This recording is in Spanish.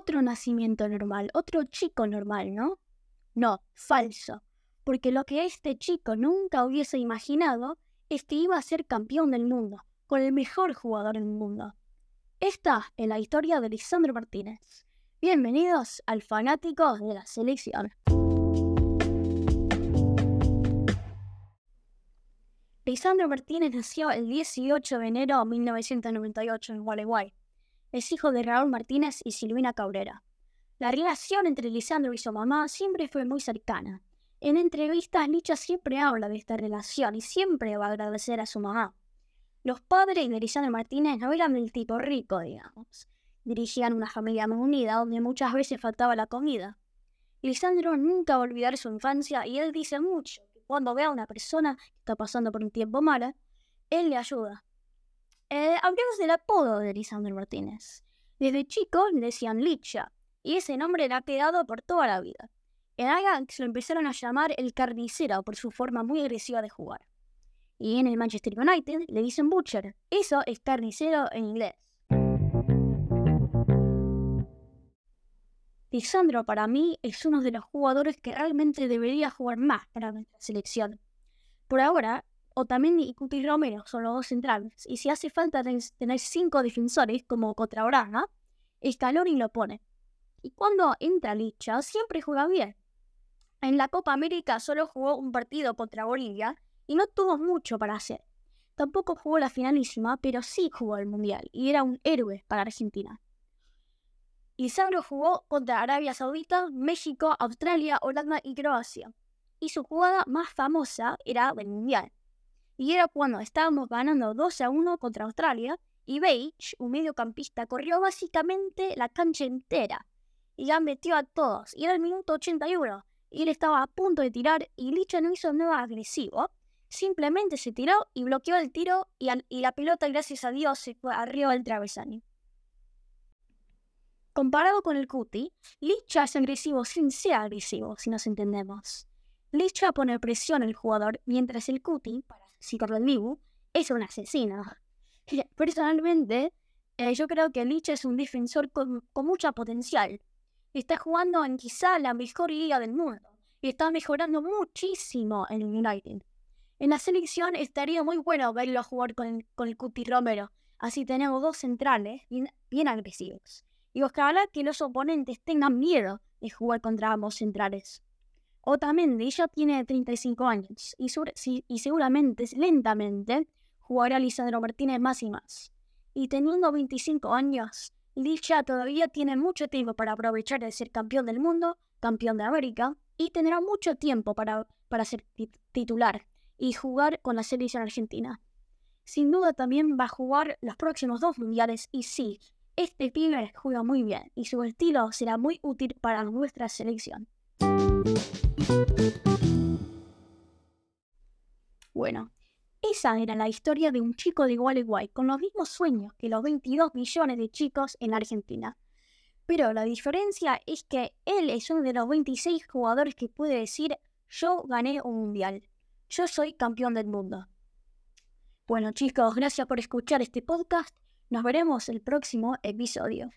otro nacimiento normal, otro chico normal, ¿no? No, falso. Porque lo que este chico nunca hubiese imaginado es que iba a ser campeón del mundo, con el mejor jugador del mundo. Esta es la historia de Lisandro Martínez. Bienvenidos al fanático de la selección. Lisandro Martínez nació el 18 de enero de 1998 en Gualeguay. Es hijo de Raúl Martínez y Silvina Cabrera. La relación entre Lisandro y su mamá siempre fue muy cercana. En entrevistas, Licha siempre habla de esta relación y siempre va a agradecer a su mamá. Los padres de Lisandro Martínez no eran del tipo rico, digamos. Dirigían una familia muy unida donde muchas veces faltaba la comida. Lisandro nunca va a olvidar su infancia y él dice mucho cuando ve a una persona que está pasando por un tiempo malo, él le ayuda. Eh, hablemos del apodo de Lisandro Martínez. Desde chico le decían Licha, y ese nombre le ha quedado por toda la vida. En Ajax lo empezaron a llamar el carnicero por su forma muy agresiva de jugar. Y en el Manchester United le dicen Butcher, eso es carnicero en inglés. Lisandro para mí es uno de los jugadores que realmente debería jugar más para nuestra selección. Por ahora, Otamendi y Cuti Romero son los dos centrales, y si hace falta tener cinco defensores como contra Braga, Scaloni lo pone. Y cuando entra Licha, siempre juega bien. En la Copa América solo jugó un partido contra Bolivia y no tuvo mucho para hacer. Tampoco jugó la finalísima, pero sí jugó el Mundial y era un héroe para Argentina. Lisandro jugó contra Arabia Saudita, México, Australia, Holanda y Croacia. Y su jugada más famosa era del Mundial. Y era cuando estábamos ganando 2 a 1 contra Australia y Beige, un mediocampista, corrió básicamente la cancha entera. Y ya metió a todos. Y era el minuto 81. Y él estaba a punto de tirar y Licha no hizo nada agresivo. Simplemente se tiró y bloqueó el tiro y, y la pelota, gracias a Dios, se fue arriba del travesaño. Comparado con el Cuti, Licha es agresivo sin ser agresivo, si nos entendemos. Licha pone presión al jugador, mientras el Cuti, para el Dibu, es un asesino. Personalmente, eh, yo creo que Licha es un defensor con, con mucha potencial. Está jugando en quizá la mejor liga del mundo y está mejorando muchísimo en el United. En la selección estaría muy bueno verlo jugar con, con el Cuti Romero, así tenemos dos centrales bien, bien agresivos y ojalá que los oponentes tengan miedo de jugar contra ambos centrales. Otamendi ya tiene 35 años y, y seguramente lentamente jugará Lisandro Martínez más y más. Y teniendo 25 años, Licha todavía tiene mucho tiempo para aprovechar de ser campeón del mundo, campeón de América, y tendrá mucho tiempo para, para ser titular y jugar con la selección argentina. Sin duda también va a jugar los próximos dos mundiales y sí, este pibe juega muy bien y su estilo será muy útil para nuestra selección. Bueno, esa era la historia de un chico de Gualeguay con los mismos sueños que los 22 millones de chicos en Argentina. Pero la diferencia es que él es uno de los 26 jugadores que puede decir yo gané un mundial. Yo soy campeón del mundo. Bueno chicos, gracias por escuchar este podcast nos veremos el próximo episodio.